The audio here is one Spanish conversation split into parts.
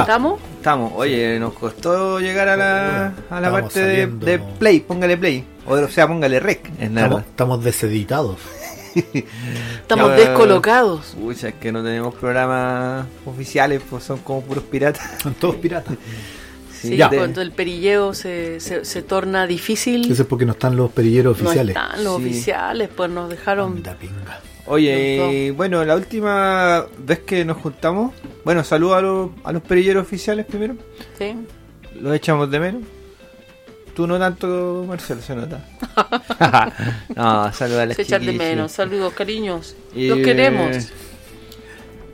¿Estamos? Estamos. Oye, nos costó llegar a la, a la parte de, play. Póngale play. O, o sea, póngale rec. Es Estamos, deseditados. Estamos Ya, descolocados. Pucha, es que no tenemos programas oficiales, pues son como puros piratas. Son todos piratas. Sí, Ya. cuando el perilleo se, se, se torna difícil. Eso es porque no están los perilleros no oficiales. están los Sí. oficiales, pues nos dejaron. Oye, y bueno, la última vez que nos juntamos, bueno, saludo a, los- a los perilleros oficiales primero. ¿sí? Los echamos de menos. Tú no tanto, Marcelo, se nota. no, saludos a las Se echan de menos. Saludos, cariños. Y, Los queremos. eh,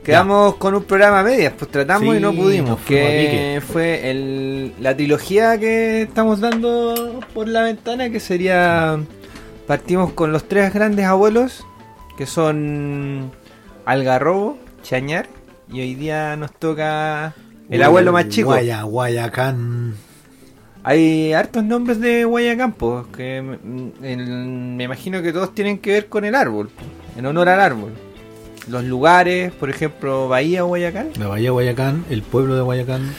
Quedamos con un programa a medias, pues tratamos Sí, y no pudimos. Que fue el, la trilogía que estamos dando por la ventana, que sería... Partimos con los tres grandes abuelos, que son Algarrobo, Chañar, y hoy día nos toca el abuelo más chico. Guaya, Guayacán. Hay hartos nombres de Guayacampo, que el- me imagino que todos tienen que ver con el árbol, en honor al árbol. Los lugares, por ejemplo, Bahía Guayacán, La Bahía Guayacán, el pueblo de Guayacán.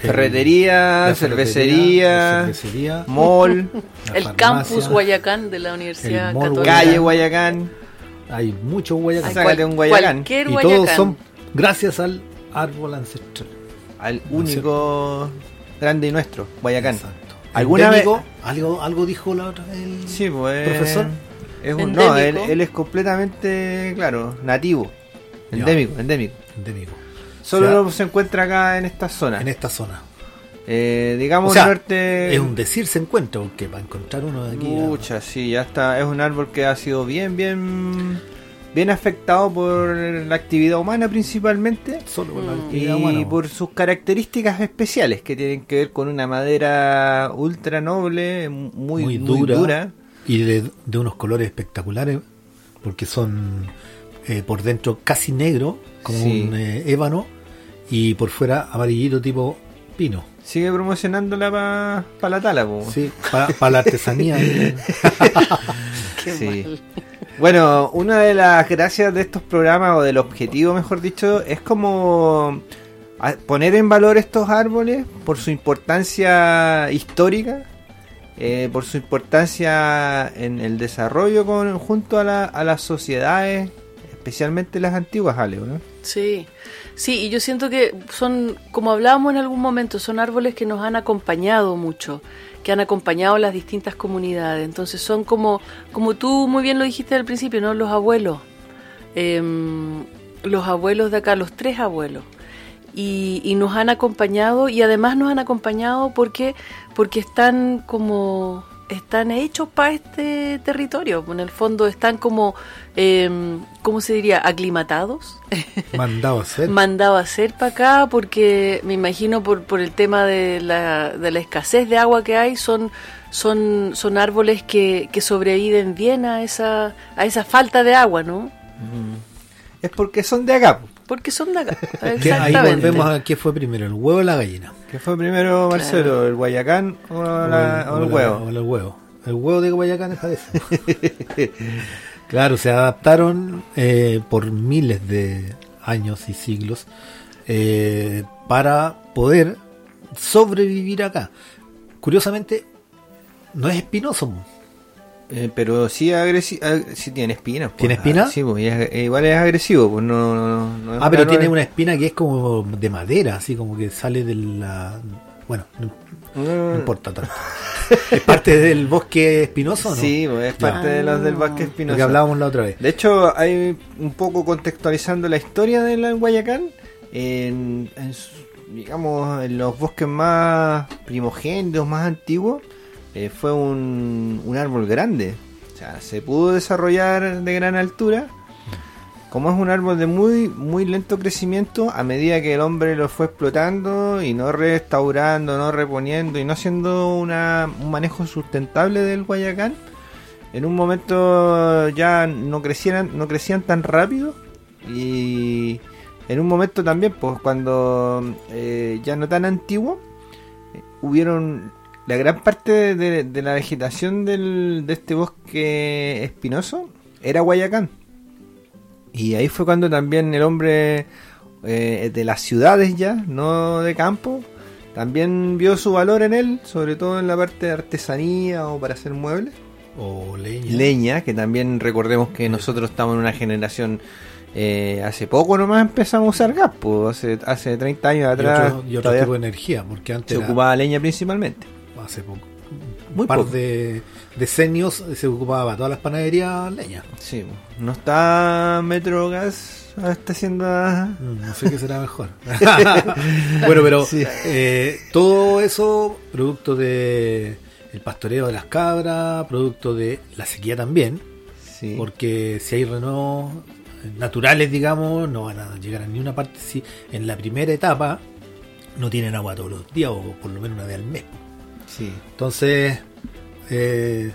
ferretería, la cervecería, mall, la El farmacia. campus Guayacán de la Universidad El mall Católica. calle Guayacán. Hay muchos Guayacán. Sácate un Guayacán. Cualquier y Guayacán. todos son gracias al árbol ancestral. Al único grande y nuestro, Guayacán. Exacto. ¿Alguna vez? Algo, algo dijo la otra vez el Sí, pues. profesor. Es un, no, él, es completamente, claro, nativo. Ya. Endémico, endémico. Endémico. Solo O sea, se encuentra acá en esta zona. en esta zona. Eh, digamos O sea. Es un decir se encuentra, porque para encontrar uno de aquí. a- Mucha, sí, ya está. Es un árbol que ha sido bien, bien, bien afectado por la actividad humana principalmente solo con la Mm. y actividad humana. por sus características especiales que tienen que ver con una madera ultra noble, muy, muy muy, dura. dura, y de, de unos colores espectaculares, porque son eh, por dentro casi negro, como Sí. un eh, ébano, y por fuera amarillito tipo pino. Sigue promocionándola para la tala, po. Sí, para la artesanía. Qué Sí. mal. Bueno, una de las gracias de estos programas, o del objetivo, mejor dicho, es como poner en valor estos árboles por su importancia histórica, eh, por su importancia en el desarrollo con, junto a, la- a las sociedades, especialmente las antiguas, Ale, ¿no? Sí, sí, y yo siento que son, como hablábamos en algún momento, son árboles que nos han acompañado mucho, que han acompañado las distintas comunidades. Entonces son como, como tú muy bien lo dijiste al principio, ¿no? Los abuelos, Em, los abuelos de acá, los tres abuelos. Y, y nos han acompañado y además nos han acompañado porque porque están como están hechos para este territorio en el fondo están como em, cómo se diría aclimatados. Mandado a hacer. mandado a hacer para acá porque me imagino por, por el tema de la, de la escasez de agua que hay son son son árboles que, que sobreviven bien a esa a esa falta de agua no Es porque son de acá, po. porque son de acá Que ahí volvemos a qué fue primero, el huevo o la gallina. que fue primero Marcelo, el Guayacán o, la- o el la- huevo. o el huevo. El huevo de Guayacán esta vez. claro, se adaptaron eh, por miles de años y siglos eh, para poder sobrevivir acá. Curiosamente, no es espinoso. Eh, pero sí, agresi ag- sí tiene espinas. pues. ¿Tiene espina? Ah, Sí, pues, es- eh, igual es agresivo. Pues no, no- no es Ah, pero tiene una espina que es como de madera, así como que sale de la... Bueno, no, no Mm, importa tanto. ¿Es parte del bosque espinoso no? Sí, pues, es parte de los del bosque Lo espinoso. que hablábamos la otra vez. De hecho, hay un poco contextualizando la historia del Guayacán. En, en digamos, en los bosques más primogénitos, más antiguos, eh, fue un, un árbol grande. O sea, se pudo desarrollar de gran altura. como es un árbol de muy muy lento crecimiento, a medida que el hombre lo fue explotando y no restaurando, no reponiendo y no haciendo una, un manejo sustentable del Guayacán, en un momento ya no crecieran, no crecían tan rápido y en un momento también, pues cuando eh, ya no tan antiguo, eh, hubieron la gran parte de, de la vegetación del, de este bosque espinoso era Guayacán. Y ahí fue cuando también el hombre eh, de las ciudades ya, no de campo, también vio su valor en él, sobre todo en la parte de artesanía o para hacer muebles. O leña. Leña, que también recordemos que nosotros estamos en una generación, eh, hace poco nomás empezamos a usar gas, pues hace, hace 30 años Y atrás otro, y otro tipo de energía, porque antes se era- ocupaba leña principalmente. Hace poco. Muy un par poco. de decenios se ocupaba todas las panaderías leña. Sí, no está Metrogas, está haciendo... No sé qué será mejor. bueno, pero Sí. eh, todo eso, producto de el pastoreo de las cabras, producto de la sequía también, Sí. porque si hay renuevos naturales, digamos, no van a llegar a ninguna parte si en la primera etapa no tienen agua todos los días o por lo menos una vez al mes. Sí. Entonces, eh,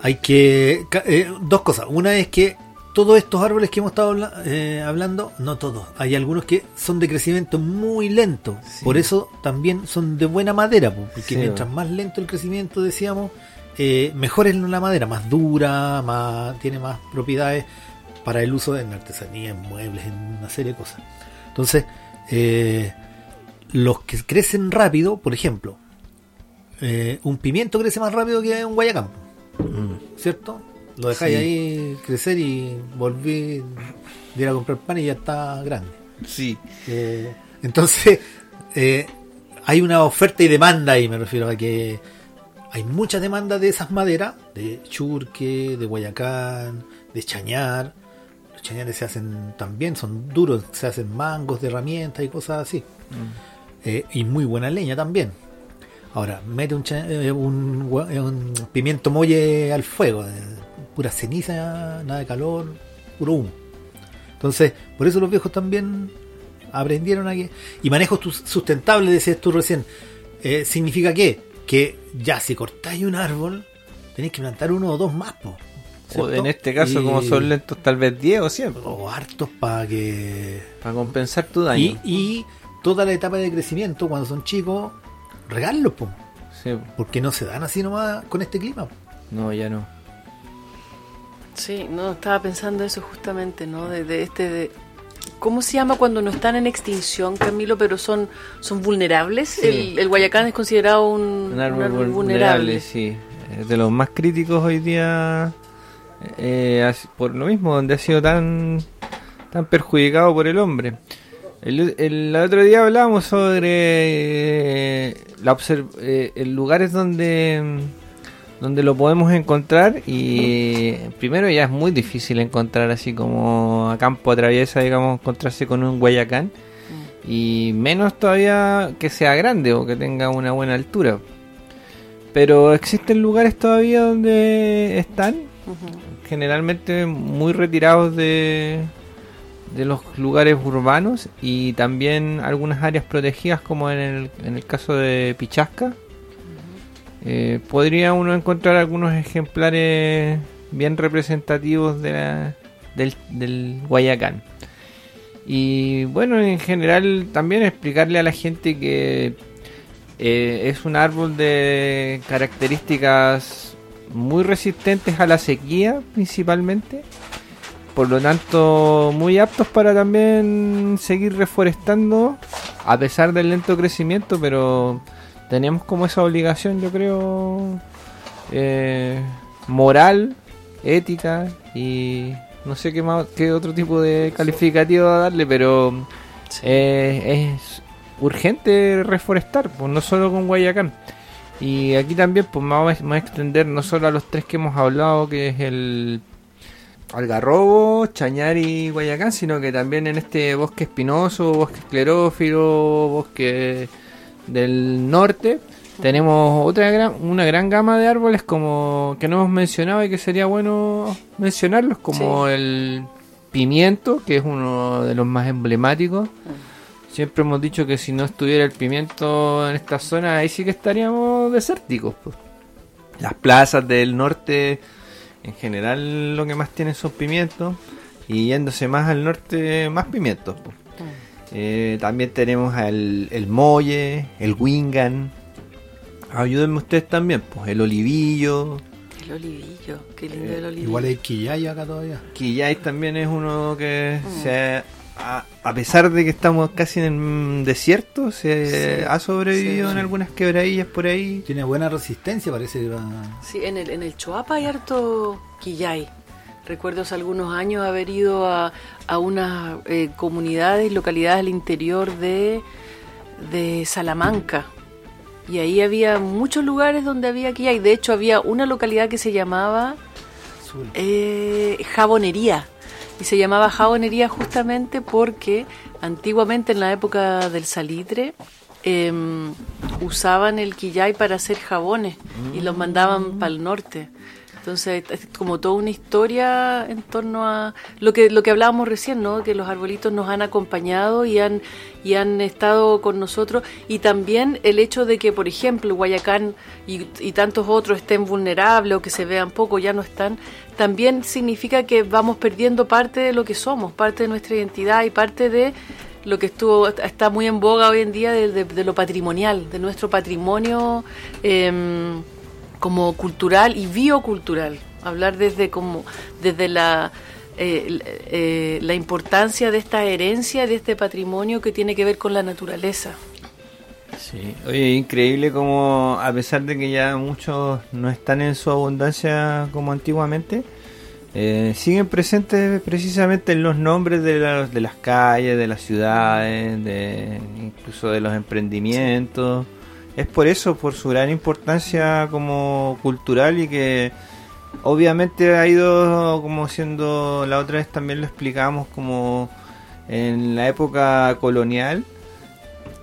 hay que... eh, dos cosas. Una es que todos estos árboles que hemos estado eh, hablando, no todos, hay algunos que son de crecimiento muy lento. Sí. Por eso también son de buena madera, po, porque Sí, mientras más lento el crecimiento, decíamos, eh, mejor es la madera, más dura, más tiene más propiedades para el uso en artesanía, en muebles, en una serie de cosas. Entonces, eh, los que crecen rápido, por ejemplo, eh, un pimiento crece más rápido que un guayacán, Mm. ¿cierto? Lo dejáis Sí. ahí crecer y volví de ir a comprar pan y ya está grande. Sí. Eh, entonces, eh, hay una oferta y demanda ahí, me refiero a que hay mucha demanda de esas maderas, de churque, de guayacán, de chañar. Los chañares se hacen también, son duros, se hacen mangos de herramientas y cosas así. Eh, y muy buena leña también. Ahora, mete un, eh, un, eh, un pimiento molle al fuego, eh, pura ceniza, nada de calor, puro humo. Entonces, por eso los viejos también aprendieron a que... Y manejo sustentable, decías tú recién, eh, significa qué? Que ya si cortáis un árbol, tenéis que plantar uno o dos más, po, O en este caso, Y- como son lentos, tal vez 10 o 100. O hartos para que... Para compensar tu daño. Y, y toda la etapa de crecimiento, cuando son chicos, regálenlos, po, Sí, porque no se dan así nomás con este clima. no, ya no. Sí, no, estaba pensando eso justamente, ¿no? De, de este, de, ¿cómo se llama cuando no están en extinción, Camilo, pero son, son vulnerables? Sí. El, el guayacán es considerado un, Un árbol vulnerable, sí. Es de los más críticos hoy día. eh, por lo mismo, donde ha sido tan, tan perjudicado por el hombre. El, el otro día hablábamos sobre eh, la eh, lugares donde donde lo podemos encontrar y primero ya es muy difícil encontrar así como a campo atraviesa digamos encontrarse con un guayacán y menos todavía que sea grande o que tenga una buena altura. Pero existen lugares todavía donde están generalmente muy retirados de, de los lugares urbanos y también algunas áreas protegidas como en el, en el caso de Pichasca. Eh, podría uno encontrar algunos ejemplares bien representativos de la- del, Guayacán. Y bueno, en general también explicarle a la gente que eh, es un árbol de características muy resistentes a la sequía principalmente. Por lo tanto, muy aptos para también seguir reforestando a pesar del lento crecimiento, pero tenemos como esa obligación, yo creo, eh, moral, ética y no sé qué más, qué otro tipo de calificativo darle, pero Sí. eh, es urgente reforestar, pues no solo con Guayacán. Y aquí también pues me vamos voy a extender no solo a los tres que hemos hablado, que es el Algarrobo, Chañar y Guayacán, sino que también en este bosque espinoso, bosque esclerófilo, bosque del norte, tenemos otra gran, una gran gama de árboles como que no hemos mencionado y que sería bueno mencionarlos, como el pimiento, que es uno de los más emblemáticos. Siempre hemos dicho que si no estuviera el pimiento en esta zona, ahí sí que estaríamos desérticos. pues. Las plazas del norte, en general, lo que más tienen son pimientos. Y yéndose más al norte, más pimientos. pues. Eh, también tenemos el, el molle, el wingan. Ayúdenme ustedes también, pues el olivillo. El olivillo, qué lindo Eh, el olivillo. Igual hay Quillay acá todavía. Quillay también es uno que Mm. se a, pesar de que estamos casi en el desierto, se Sí, ha sobrevivido sí. en algunas quebradillas por ahí. Tiene buena resistencia, parece que va... Sí, en el, en el Choapa hay harto quillay. Recuerdo hace algunos años haber ido a, a unas eh, comunidades, localidades al interior de, de Salamanca. Y ahí había muchos lugares donde había quillay. De hecho, había una localidad que se llamaba eh, jabonería. Y se llamaba jabonería justamente porque antiguamente en la época del salitre em, usaban el quillay para hacer jabones y los mandaban para el norte. Entonces es como toda una historia en torno a lo que lo que hablábamos recién, ¿no? Que los arbolitos nos han acompañado y han y han estado con nosotros y también el hecho de que, por ejemplo, Guayacán y, tantos otros estén vulnerables o que se vean poco, ya no están, también significa que vamos perdiendo parte de lo que somos, parte de nuestra identidad y parte de lo que estuvo está muy en boga hoy en día de, de- de lo patrimonial, de nuestro patrimonio em, como cultural y biocultural. Hablar desde como desde la eh, eh, la importancia de esta herencia, de este patrimonio que tiene que ver con la naturaleza. Sí, oye, increíble como a pesar de que ya muchos no están en su abundancia como antiguamente, eh, siguen presentes precisamente en los nombres de, la- de las calles, de las ciudades, de incluso de los emprendimientos. Es por eso, por su gran importancia como cultural y que obviamente ha ido como siendo, la otra vez también lo explicamos como en la época colonial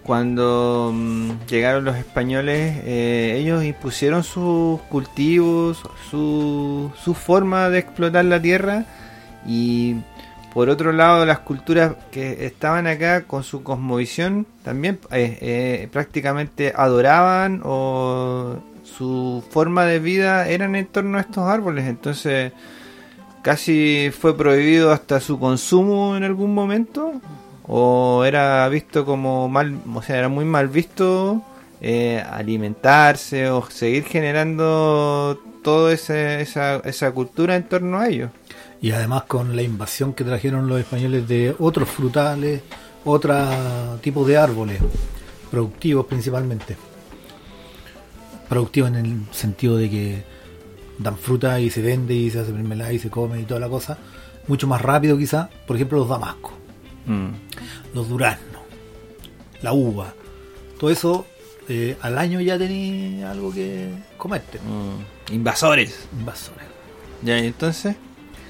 cuando mm, llegaron los españoles, eh, ellos impusieron sus cultivos, su, su forma de explotar la tierra y por otro lado las culturas que estaban acá con su cosmovisión también eh, eh, prácticamente adoraban o su forma de vida eran en torno a estos árboles, entonces casi fue prohibido hasta su consumo en algún momento o era visto como mal, o sea, era muy mal visto eh, alimentarse o seguir generando toda esa, cultura en torno a ellos. Y además con la invasión que trajeron los españoles de otros frutales, otro tipo de árboles, productivos principalmente. Productivos en el sentido de que dan fruta y se vende y se hace mermelada y se come y toda la cosa. Mucho más rápido quizá, por ejemplo los damascos, los duraznos, la uva. Todo eso eh, al año ya tenía algo que comerte. Mm. Invasores. Invasores. Ya, entonces,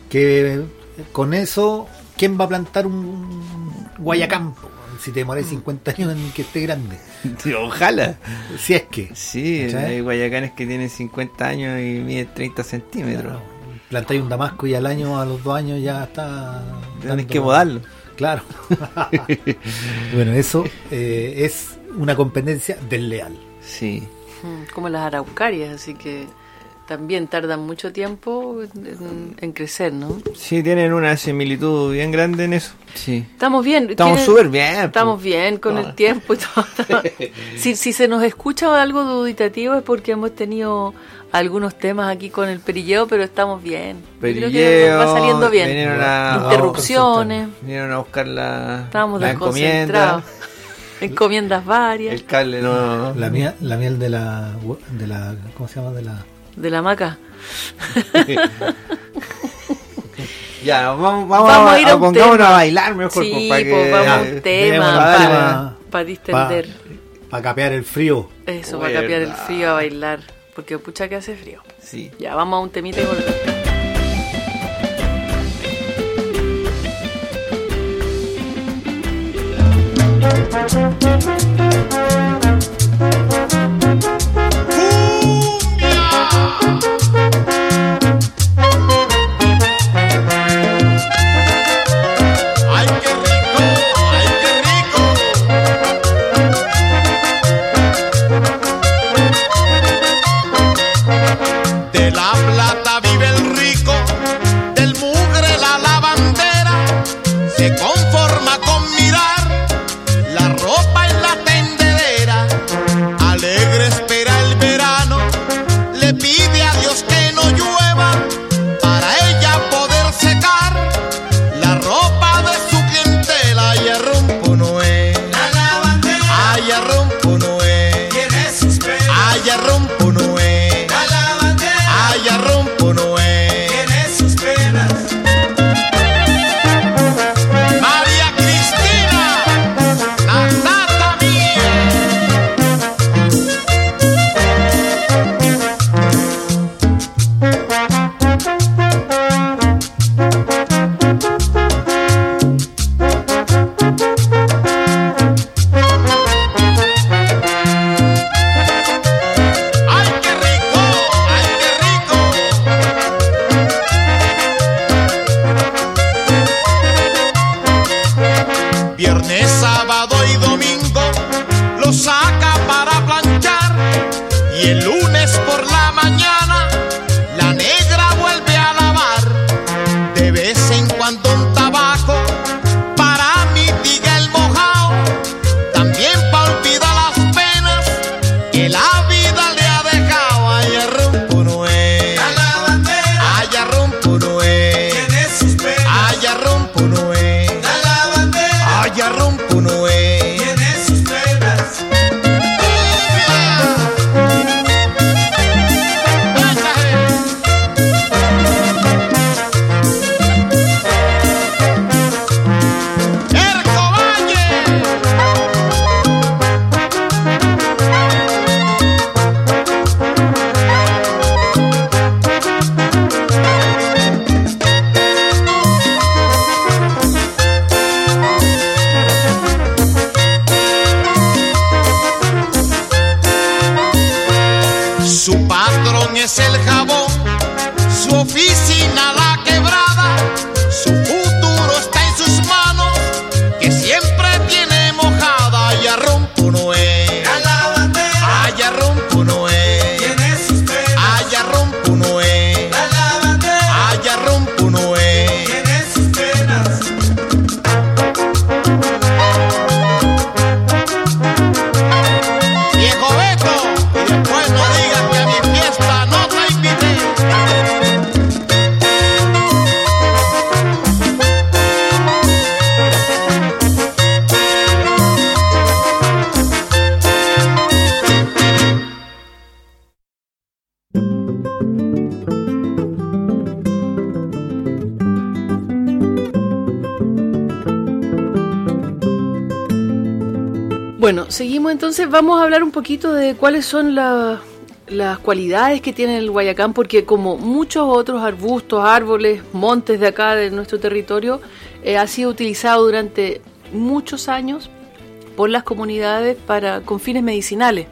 que con eso, ¿quién va a plantar un guayacampo? Si te demoras 50 años en que esté grande. Ojalá. Si es que. Sí, hay guayacanes que tienen 50 años y miden 30 centímetros. Plantáis un damasco y al año, a los dos años ya está. Tienes dando- que podarlo. Claro. bueno, eso eh, es una competencia desleal. Sí. Mm, Como las araucarias, así que también tardan mucho tiempo en, en crecer, ¿no? Sí, tienen una similitud bien grande en eso. Sí. Estamos bien. Estamos súper bien. Estamos po. bien con Ah. el tiempo y todo. si, si se nos escucha algo duditativo es porque hemos tenido algunos temas aquí con el perilleo, pero estamos bien. Yo creo que Perilleo, va saliendo bien. vinieron a- Interrupciones. Vinieron a buscar la, Estábamos la desconcentrados. encomienda. Encomiendas varias. El cable no. La, miel, la miel de la, de la. ¿Cómo se llama? De la. De la maca. Ya, vamos, vamos, Vamos a, ir a un pongámonos a bailar mejor. Sí, pues, para que, pues vamos a un tema para, pa- para distender. Para capear el frío. Eso, para capear el frío a bailar. Porque pucha que hace frío. Sí. Ya, vamos a un temita y volvemos. Cumbia. Entonces, vamos a hablar un poquito de cuáles son la- las cualidades que tiene el guayacán, porque como muchos otros arbustos, árboles, montes de acá de nuestro territorio, eh, ha sido utilizado durante muchos años por las comunidades para con fines medicinales.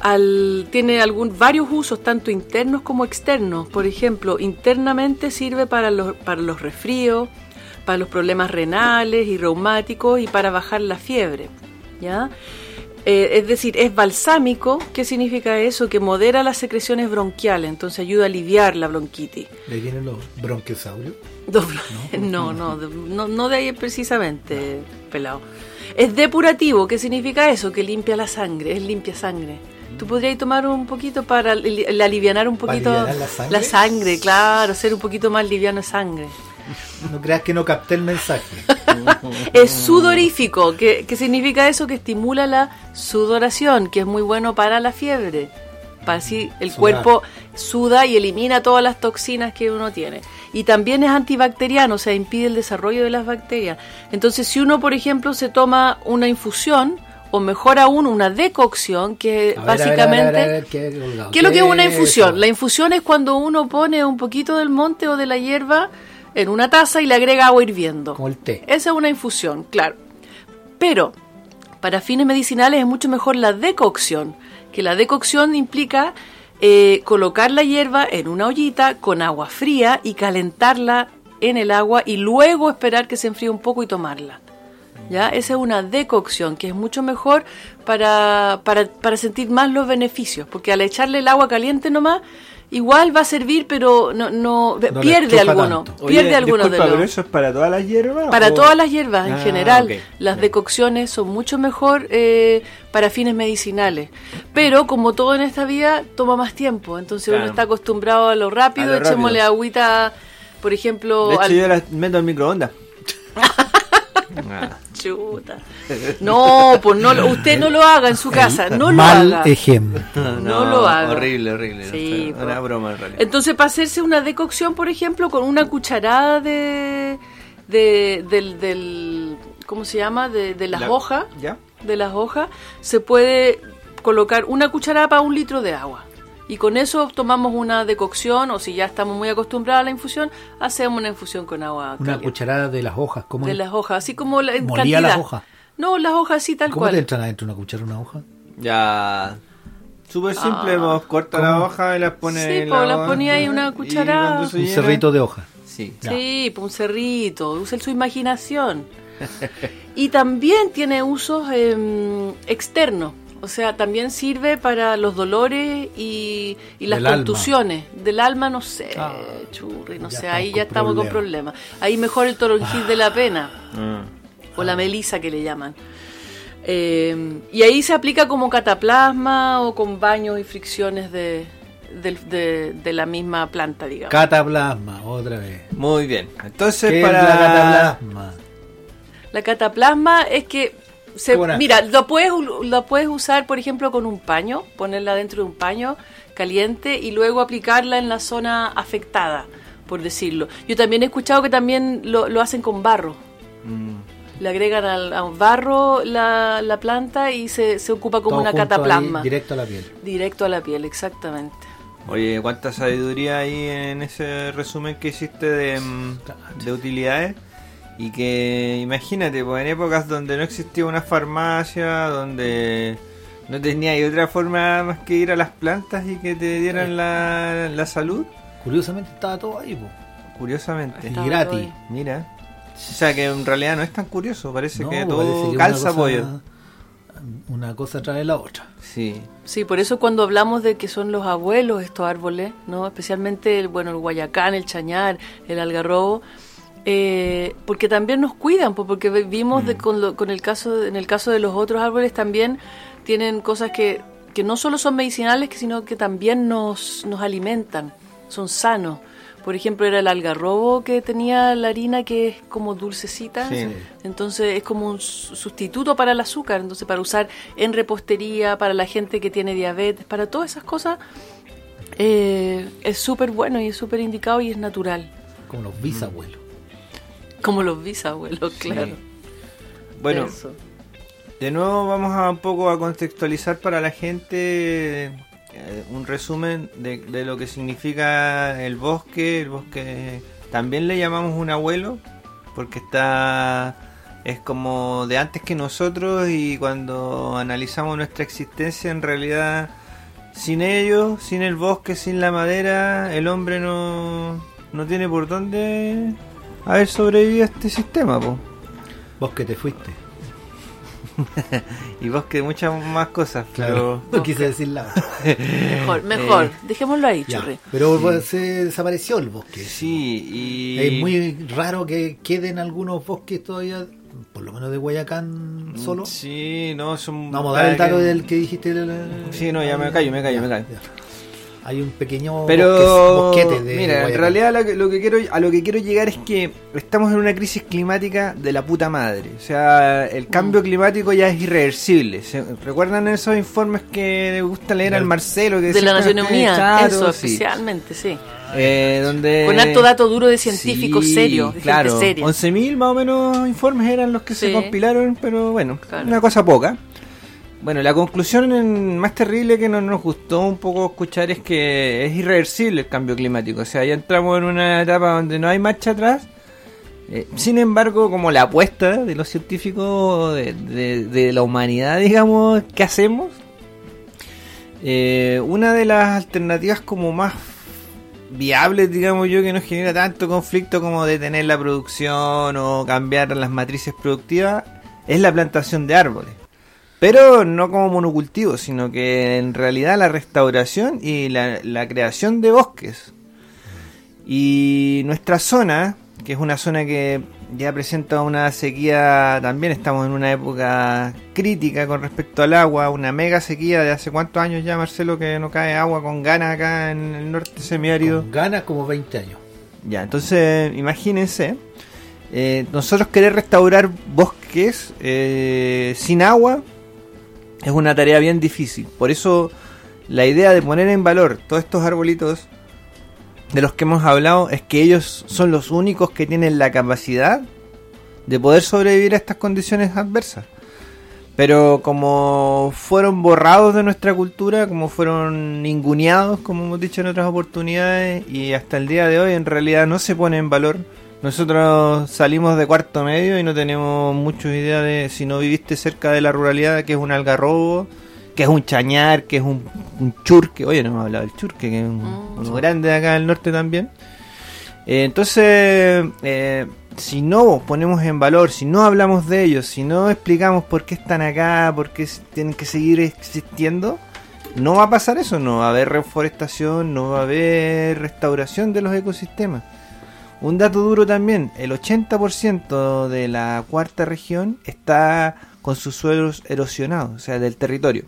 Al- tiene algún, varios usos, tanto internos como externos. Por ejemplo, internamente sirve para los, para los resfríos, para los problemas renales y reumáticos y para bajar la fiebre. ¿ya? Eh, es decir, es balsámico. ¿Qué significa eso? Que modera las secreciones bronquiales, entonces ayuda a aliviar la bronquitis. De ahí vienen los bronquiosaurios. No, no, no, no de ahí precisamente, pelado. Es depurativo, ¿qué significa eso? Que limpia la sangre, es limpia sangre. Tú podrías tomar un poquito para li- li- alivianar un ¿Para poquito la sangre? sangre, claro, ser un poquito más liviano de sangre. No creas que no capté el mensaje. Es sudorífico, ¿qué, qué significa eso? Que estimula la sudoración, que es muy bueno para la fiebre. Para así el Sudar. cuerpo suda y elimina todas las toxinas que uno tiene. Y también es antibacteriano, o sea, impide el desarrollo de las bacterias. Entonces, si uno, por ejemplo, se toma una infusión, o mejor aún, una decocción, que ver, básicamente... a ver, a ver, ¿qué es lo que es una eso? infusión? La infusión es cuando uno pone un poquito del monte o de la hierba en una taza y le agrega agua hirviendo. Como el té. Esa es una infusión, claro. Pero para fines medicinales es mucho mejor la decocción, que la decocción implica eh, colocar la hierba en una ollita con agua fría y calentarla en el agua y luego esperar que se enfríe un poco y tomarla. ¿Ya? Esa es una decocción que es mucho mejor para, para, para sentir más los beneficios, porque al echarle el agua caliente nomás, igual va a servir, pero no, no, pierde alguno, tanto. pierde alguno de los... pero eso es para todas las hierbas. Para o- todas las hierbas en Ah, general, las decocciones son mucho mejor eh, para fines medicinales. Pero como todo en esta vida, toma más tiempo. Entonces uno está acostumbrado a lo rápido, A lo echémosle rápido. agüita, por ejemplo, De hecho, al- yo las meto al microondas. Ah. Chuta. No, pues no, lo- usted no lo haga en su casa, no lo Mal haga. ejemplo. No lo haga. Horrible, horrible. Sí, una po. broma en realidad. Entonces, para hacerse una decocción, por ejemplo, con una cucharada de, de del, del, ¿cómo se llama? De, de las La- hojas, ¿Ya? de las hojas, se puede colocar una cucharada para un litro de agua. Y con eso tomamos una decocción, o si ya estamos muy acostumbrados a la infusión, hacemos una infusión con agua Una caliente. cucharada de las hojas. ¿Cómo, de las hojas, así como la, en ¿Molía cantidad. las hojas? No, las hojas así tal ¿Cómo cual. te entran adentro una cuchara una hoja? Ya. Súper simple, Ah. vos corta la hoja y las pone Sí, en la las ponía ahí una cucharada. Un llena- cerrito de hoja. Sí. Ya. Sí, pues un cerrito, use su imaginación. y también tiene usos em, externos, o sea, también sirve para los dolores y, y las Del alma. contusiones. Del alma, no sé, Ah, churri, no sé, ahí ya estamos con problemas. Ahí mejor el toronjil de la pena, Ah. o la melisa que le llaman. Em, y ahí se aplica como cataplasma o con baños y fricciones de, del- de- de la misma planta, digamos. Cataplasma, otra vez. Muy bien. Entonces, ¿Qué para. es la cataplasma? La cataplasma es que se, mira, lo puedes lo puedes usar, por ejemplo, con un paño, ponerla dentro de un paño caliente y luego aplicarla en la zona afectada, por decirlo. Yo también he escuchado que también lo, lo hacen con barro. Mm. Le agregan al, a un barro la, la planta y se, se ocupa como Todo una cataplasma. directo a la piel. Directo a la piel, exactamente. Oye, cuánta sabiduría hay en ese resumen que hiciste de, de utilidades. Y que imagínate, pues en épocas donde no existía una farmacia, donde no tenía y otra forma más que ir a las plantas y que te dieran la, la salud, Curiosamente estaba todo ahí, curiosamente. Y gratis. Mira. O sea que en realidad no es tan curioso, parece No, que parece todo que una calza cosa- pollo. Una cosa trae la otra. Sí. Sí, por eso cuando hablamos de que son los abuelos estos árboles, ¿no? Especialmente el, bueno, el guayacán, el chañar, el algarrobo, eh, porque también nos cuidan, pues, porque vimos de, con, lo- con el caso, en el caso de los otros árboles también tienen cosas que, que no solo son medicinales, sino que también nos, nos alimentan, son sanos. Por ejemplo, era el algarrobo que tenía la harina que es como dulcecita. Sí. Entonces es como un su- sustituto para el azúcar, entonces para usar en repostería, para la gente que tiene diabetes, para todas esas cosas, eh, es súper bueno y es súper indicado y es natural, Como los bisabuelos. como los bisabuelos, claro. Bueno, Eso. De nuevo vamos a un poco a contextualizar para la gente eh, un resumen de, de lo que significa el bosque. El bosque también le llamamos un abuelo porque está es como de antes que nosotros y cuando analizamos nuestra existencia en realidad sin ellos, sin el bosque, sin la madera, el hombre no, no tiene por dónde haber sobrevivido a este sistema, po. Vos que te fuiste. y bosque muchas más cosas, Claro. pero No quise decir nada. Mejor, mejor. Eh, Dejémoslo ahí, Ya, churri. Pero se desapareció el bosque. sí, y Es muy raro que queden algunos bosques todavía, por lo menos de Guayacán solo. Sí, no, son No, vamos a dar el dato que- del que dijiste. del- Sí, no, ya me callo, me callo, Ya, me callo. ya. Hay un pequeño Pero bosque- bosquete de mira, en realidad lo que, lo que quiero a lo que quiero llegar es que estamos en una crisis climática de la puta madre. O sea, el cambio climático ya es irreversible. Se- ¿Recuerdan esos informes que le gusta leer al Marcelo que De la decía, Naciones "Ah, Unidas, chato", eso, sí. especialmente, sí. Eh, donde Con harto dato duro de científicos Sí, serios, claro, gente seria. 11.000 más o menos informes eran los que se compilaron, pero bueno, Claro. una cosa poca. Bueno, la conclusión más terrible que no nos gustó un poco escuchar es que es irreversible el cambio climático. O sea, ya entramos en una etapa donde no hay marcha atrás. Eh, sin embargo, como la apuesta de los científicos, de la humanidad, digamos, ¿qué hacemos? Eh, una de las alternativas como más viables, digamos yo, que no genera tanto conflicto como detener la producción o cambiar las matrices productivas, es la plantación de árboles. Pero no como monocultivo, sino que en realidad la restauración y la, la creación de bosques. Y nuestra zona, que es una zona que ya presenta una sequía, también estamos en una época crítica con respecto al agua, una mega sequía de hace cuántos años ya, Marcelo, que no cae agua con ganas acá en el norte semiárido. Con ganas como 20 años. Ya, entonces imagínense, eh, nosotros querer restaurar bosques eh, sin agua es una tarea bien difícil. Por eso la idea de poner en valor todos estos arbolitos de los que hemos hablado es que ellos son los únicos que tienen la capacidad de poder sobrevivir a estas condiciones adversas. Pero como fueron borrados de nuestra cultura, como fueron ninguneados, como hemos dicho en otras oportunidades, y hasta el día de hoy en realidad no se pone en valor. Nosotros salimos de cuarto medio y no tenemos mucha idea de si no viviste cerca de la ruralidad, que es un algarrobo, que es un chañar, que es un, un churque. Oye, no hemos hablado del churque, que es un, Mm, uno grande de acá del norte también. Eh, entonces, eh, si no ponemos en valor, si no hablamos de ellos, si no explicamos por qué están acá, por qué tienen que seguir existiendo, no va a pasar eso, no va a haber reforestación, no va a haber restauración de los ecosistemas. Un dato duro también, el 80% de la cuarta región está con sus suelos erosionados, o sea, del territorio.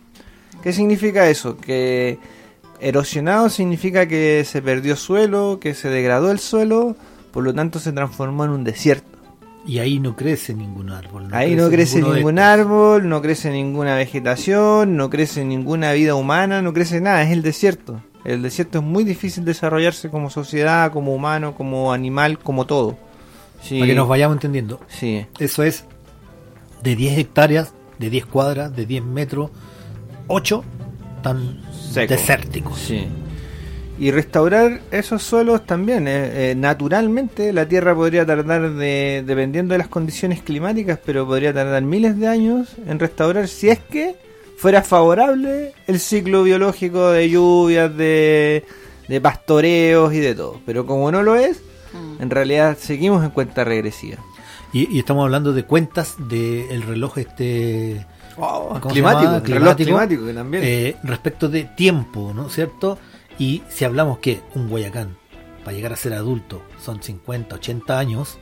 ¿Qué significa eso? Que erosionado significa que se perdió suelo, que se degradó el suelo, por lo tanto se transformó en un desierto. Y ahí no crece ningún árbol. Ahí no crece ningún árbol, no crece ninguna vegetación, no crece ninguna vida humana, no crece nada, es el desierto. El desierto es muy difícil desarrollarse como sociedad, como humano, como animal, como todo. Sí, Para que nos vayamos entendiendo. sí. Eso es de 10 hectáreas, de 10 cuadras, de 10 metros, 8 tan Seco. desérticos. Sí. Y restaurar esos suelos también. eh, eh, naturalmente la Tierra podría tardar, de, dependiendo de las condiciones climáticas, pero podría tardar miles de años en restaurar si es que fuera favorable el ciclo biológico de lluvias, de, de pastoreos y de todo. Pero como no lo es, Mm. en realidad seguimos en cuenta regresiva. Y, y estamos hablando de cuentas del reloj este ¿cómo se climático, llama? el reloj climático que también. eh, respecto de tiempo, ¿no es cierto? Y si hablamos que un Guayacán, para llegar a ser adulto, son 50, 80 años,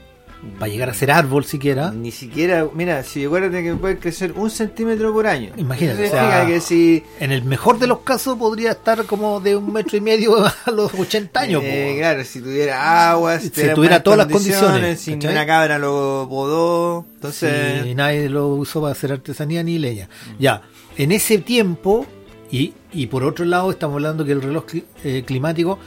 para llegar a ser árbol siquiera, Ni siquiera, mira, si acuérdate que puede crecer un centímetro por año. Imagínate, o sea, que si en el mejor de los casos podría estar como de un metro y medio a los 80 años. Eh, claro, si tuviera agua, si, Si tuviera, todas las condiciones, si ¿cachai? una cabra lo podó, entonces Sí, nadie lo usó para hacer artesanía ni leña. Ya, en ese tiempo, y, y por otro lado, estamos hablando que el reloj cli- eh, climático,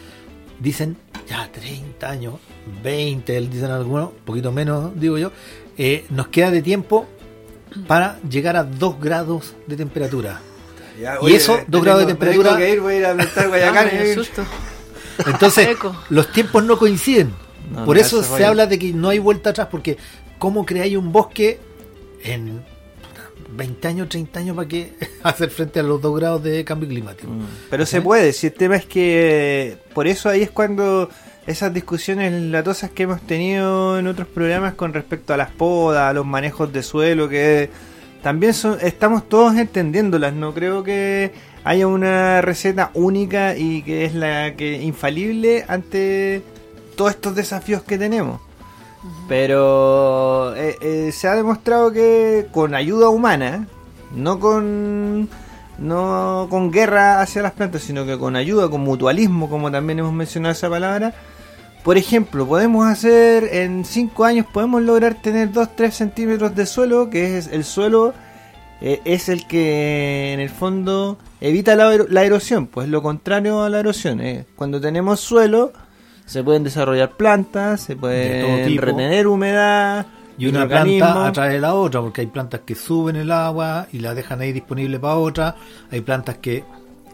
dicen ya 30 años, 20, dicen algunos, un poquito menos, digo yo, eh, nos queda de tiempo para llegar a 2 grados de temperatura. Ya, Y eso, dos grados de temperatura. tengo que ir, voy a ir a plantar Guayacán. Me asusto. Entonces, los tiempos no coinciden. No, Por eso se habla de que no hay vuelta atrás, porque ¿cómo creáis un bosque en 20 años, 30 años para que hacer frente a los 2 grados de cambio climático? Pero se puede, si el tema es que por eso ahí es cuando esas discusiones latosas que hemos tenido en otros programas con respecto a las podas, a los manejos de suelo, que también son, estamos todos entendiéndolas, no creo que haya una receta única y que es la que infalible ante todos estos desafíos que tenemos. Pero eh, eh, se ha demostrado que con ayuda humana, no con no con guerra hacia las plantas, sino que con ayuda, con mutualismo, como también hemos mencionado esa palabra. Por ejemplo, podemos hacer en 5 años, podemos lograr tener 2-3 centímetros de suelo, que es el suelo, eh, es el que en el fondo evita la, ero- la erosión, pues lo contrario a la erosión. Cuando tenemos suelo, se pueden desarrollar plantas, se pueden tipo. retener humedad. Y una planta atrae de la otra, porque hay plantas que suben el agua y la dejan ahí disponible para otra. Hay plantas que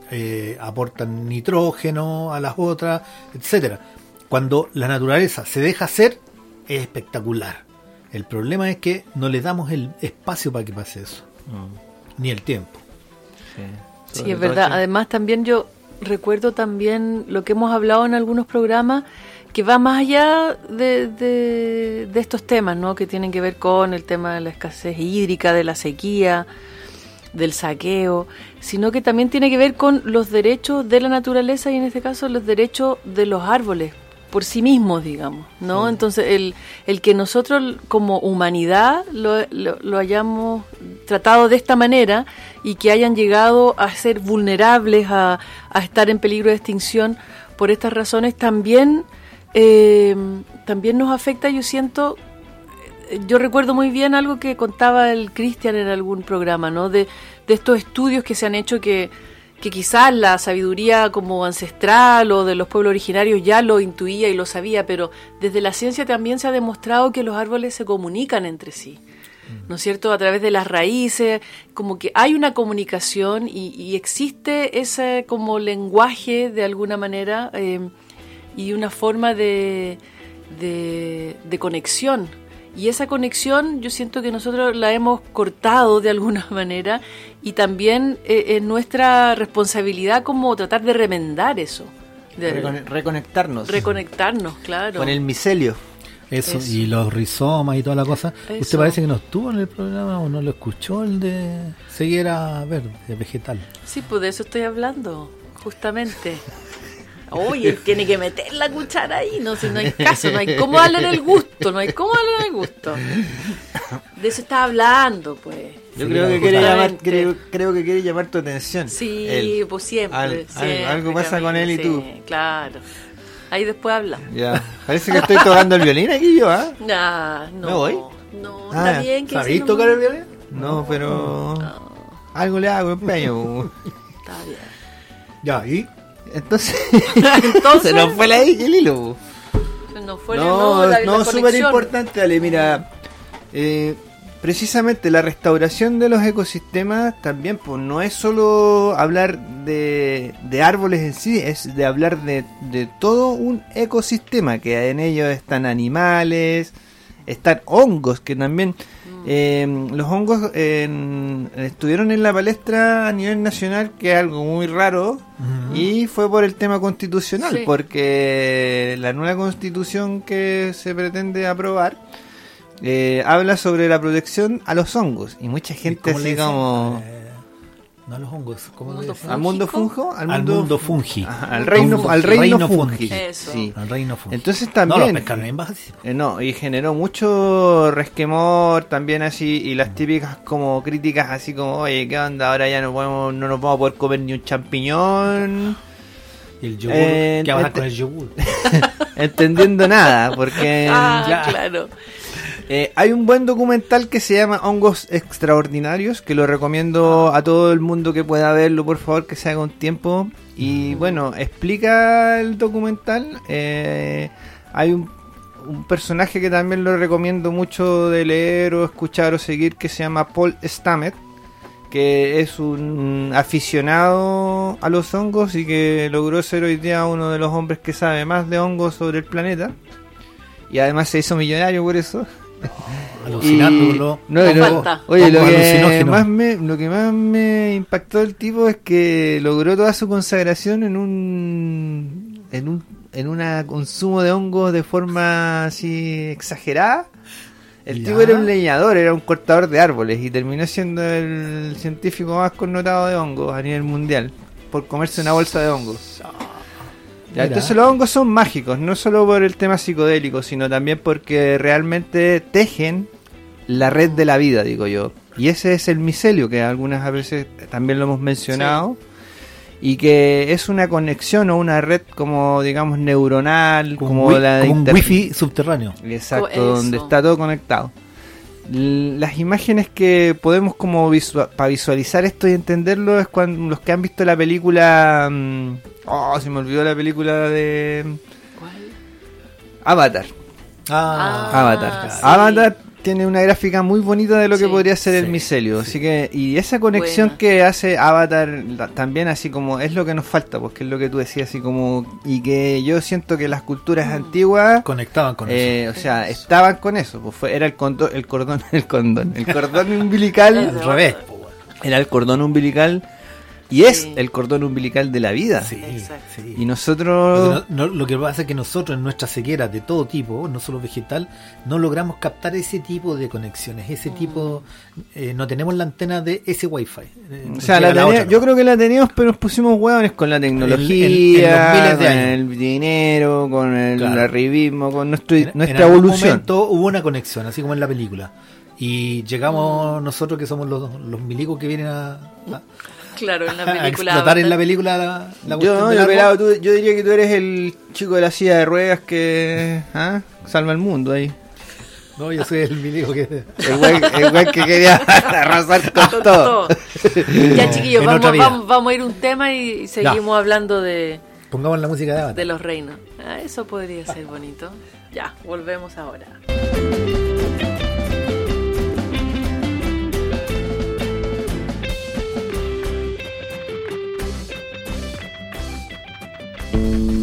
eh, aportan nitrógeno a las otras, etcétera. Cuando la naturaleza se deja hacer, es espectacular. El problema es que no le damos el espacio para que pase eso, ni el tiempo. Sí, es verdad. aquí. Además, también yo recuerdo también lo que hemos hablado en algunos programas que va más allá de, de- de estos temas, ¿no? Que tienen que ver con el tema de la escasez hídrica, de la sequía, del saqueo, sino que también tiene que ver con los derechos de la naturaleza y en este caso los derechos de los árboles por sí mismos, digamos, ¿no? Entonces, el, el que nosotros como humanidad lo, lo- lo hayamos tratado de esta manera y que hayan llegado a ser vulnerables, a, a estar en peligro de extinción por estas razones, también, eh, también nos afecta, yo siento, yo recuerdo muy bien algo que contaba el Cristian en algún programa, ¿no? De, de estos estudios que se han hecho que, que quizás la sabiduría como ancestral o de los pueblos originarios ya lo intuía y lo sabía, pero desde la ciencia también se ha demostrado que los árboles se comunican entre sí. ¿No es cierto? A través de las raíces, como que hay una comunicación y, existe ese como lenguaje de alguna manera eh, y una forma de, de conexión. Y esa conexión yo siento que nosotros la hemos cortado de alguna manera y también eh, es nuestra responsabilidad como tratar de remendar eso, de Recone- reconectarnos reconectarnos, claro. con el micelio. Eso, Eso. y los rizomas y toda la cosa. Eso. ¿Usted parece que no estuvo en el programa o no lo escuchó el de ceguera verde, vegetal? Sí, pues de eso estoy hablando, justamente. Oye, él tiene que meter la cuchara ahí, no, si no hay caso, no hay cómo darle el gusto, no hay cómo darle el gusto. De eso está hablando, pues. Yo Sí, creo que quiere llamar, creo, creo que quiere llamar tu atención. Sí, Él. pues siempre. Al- al- siempre, algo pasa con él y tú. claro. Ahí después hablamos. Ya. Parece que estoy tocando el violín aquí yo, ¿ah? Nah, no. ¿Me voy? No, Ah, está bien que ¿Sabéis tocar el violín? No, pero No, algo le hago empeño. está bien. Ya, y Entonces, Entonces, se nos fue la, el hilo. no fue No, la, la no, súper importante, Ale. Mira, eh, precisamente la restauración de los ecosistemas también, pues no es solo hablar de, de árboles en sí, es de hablar de, de todo un ecosistema, que en ellos están animales, están hongos, que también eh, los hongos eh, estuvieron en la palestra a nivel nacional, que es algo muy raro, y fue por el tema constitucional, Sí. porque la nueva constitución que se pretende aprobar eh, habla sobre la protección a los hongos, y mucha gente ¿cómo le así como... No a los hongos, ¿cómo Mundo? ¿Al mundo fungo? Al mundo fungi. Ajá, al reino, Fungi. al reino, Reino fungi. fungi. Eso. Sí. Al reino fungi. Entonces No, también... los pescaron en bajas. Eh, no, y generó mucho resquemor también así, y las típicas como críticas así como, oye, ¿qué onda? Ahora ya no podemos, no nos vamos a poder comer ni un champiñón, Y el yogur, Eh, ¿qué va a este- con el yogur? entendiendo nada, porque Ah, Ya. claro. Eh, hay un buen documental que se llama Hongos Extraordinarios, que lo recomiendo a todo el mundo que pueda verlo, por favor, que se haga un tiempo. Y bueno, explica el documental, eh, hay un un personaje que también lo recomiendo mucho de leer o escuchar o seguir que se llama Paul Stammet, que es un aficionado a los hongos y que logró ser hoy día uno de los hombres que sabe más de hongos sobre el planeta. Y además se hizo millonario por eso. Alucinándolo. No, falta. oye, lo que, más me, lo que más me impactó del tipo es que logró toda su consagración en un en un en un consumo de hongos de forma así exagerada. El Ya. tipo era un leñador, era un cortador de árboles y terminó siendo el científico más connotado de hongos a nivel mundial por comerse una bolsa de hongos. Ya, entonces los hongos son mágicos, no solo por el tema psicodélico, sino también porque realmente tejen la red de la vida, digo yo. Y ese es el micelio, que algunas veces también lo hemos mencionado, y que es una conexión o una red como, digamos, neuronal, Como, como, un, wi- la de como un wifi subterráneo. Exacto, donde está todo conectado. Las imágenes que podemos como para visualizar esto y entenderlo es cuando los que han visto la película... mm, Oh, se me olvidó la película de ¿Cuál? Avatar. Ah, Avatar. sí. Avatar tiene una gráfica muy bonita de lo que podría ser el micelio. sí. Así que, y esa conexión que hace Avatar la- también así como es lo que nos falta, porque es lo que tú decías, así como, y que yo siento que las culturas Mm. antiguas conectaban con eh, eso. o sea, estaban con eso, pues fue, era el condón, el cordón, el condón, el cordón umbilical, Al revés. weón. era el cordón umbilical y es Sí. el cordón umbilical de la vida. Sí, Exacto. sí. Y nosotros Lo que, no- no- lo que pasa es que nosotros en nuestra ceguera de todo tipo, no solo vegetal, no logramos captar ese tipo de conexiones, ese Mm. tipo, eh, no tenemos la antena de ese wifi. eh, O sea, la la otra, yo ¿no? creo que la teníamos, pero nos pusimos hueones con la tecnología, En- en- en con el dinero, con el Claro. arribismo, con nuestro, En- en nuestra algún evolución. momento hubo una conexión, así como en la película. Y llegamos nosotros que somos los, los milicos que vienen a, a- Claro, en la película. explotar en la película la, la yo, yo, pelado, tú- yo diría que tú eres el chico de la silla de ruedas que ¿ah? salva el mundo ahí. No, yo soy el milico que... El güey, el güey que quería arrasar con Con todo. todo. Ya, chiquillos, vamos, vamos, vamos a ir un tema y seguimos hablando de, Pongamos la música de Avatar. de los reinos. Ah, eso podría ser bonito. Ya, volvemos ahora. Estoy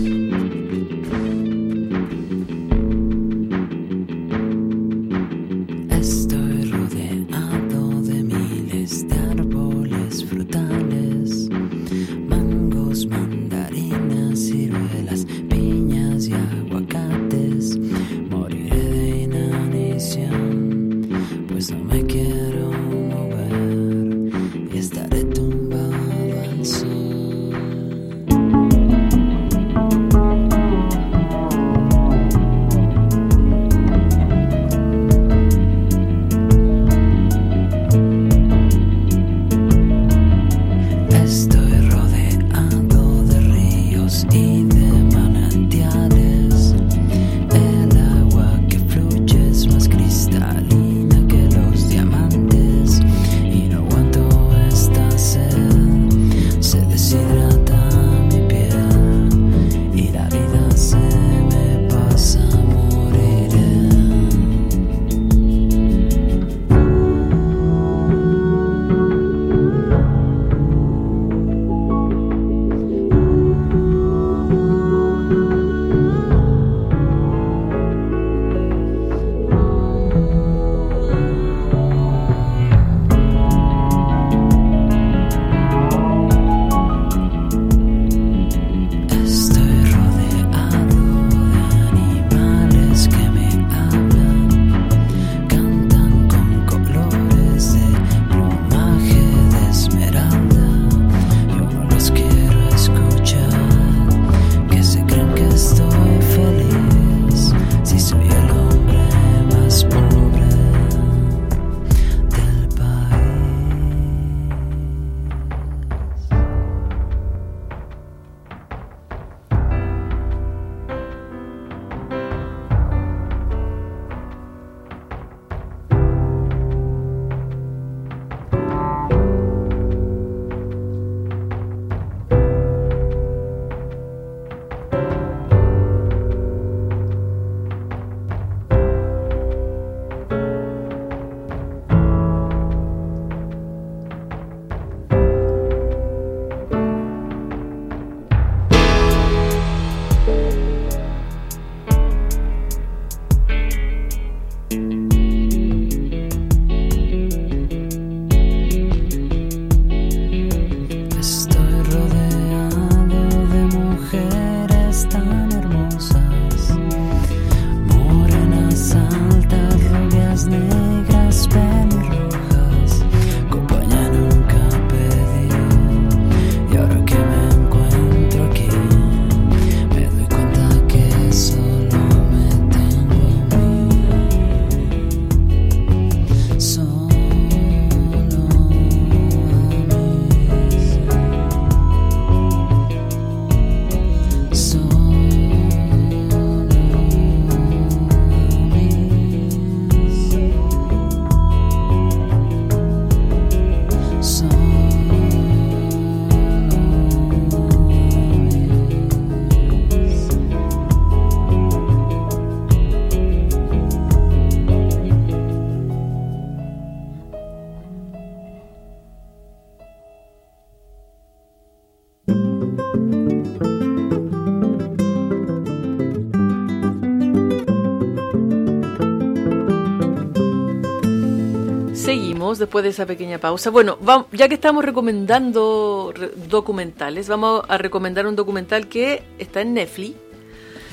Después de esa pequeña pausa. Bueno, va- ya que estamos recomendando re- documentales, vamos a recomendar un documental que está en Netflix,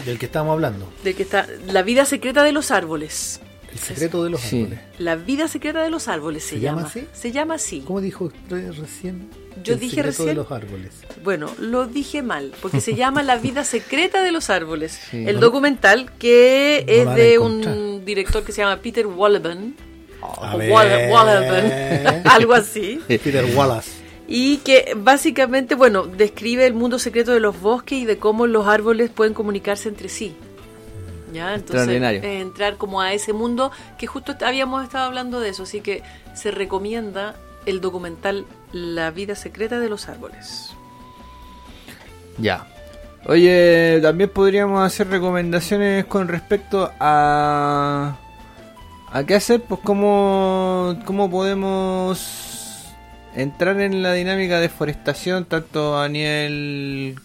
Del que estábamos hablando. de que está La vida secreta de los árboles. El secreto de los Sí. árboles. La vida secreta de los árboles se, ¿Se llama así? Se llama así. ¿Cómo dijo usted recién? Yo El dije secreto recién- de los árboles. Bueno, lo dije mal, porque se llama La vida secreta de los árboles. Sí. El No- documental que no es de un director que se llama Peter Wallaban. Wall- algo así. Peter Wallace. Y que básicamente, bueno, describe el mundo secreto de los bosques y de cómo los árboles pueden comunicarse entre sí. ¿Ya? Entonces, Extraordinario. eh, entrar como a ese mundo que justo habíamos estado hablando de eso, así que se recomienda el documental La vida secreta de los árboles. Ya. Oye, también podríamos hacer recomendaciones con respecto a... ¿A qué hacer? Pues cómo, cómo podemos entrar en la dinámica de forestación tanto a nivel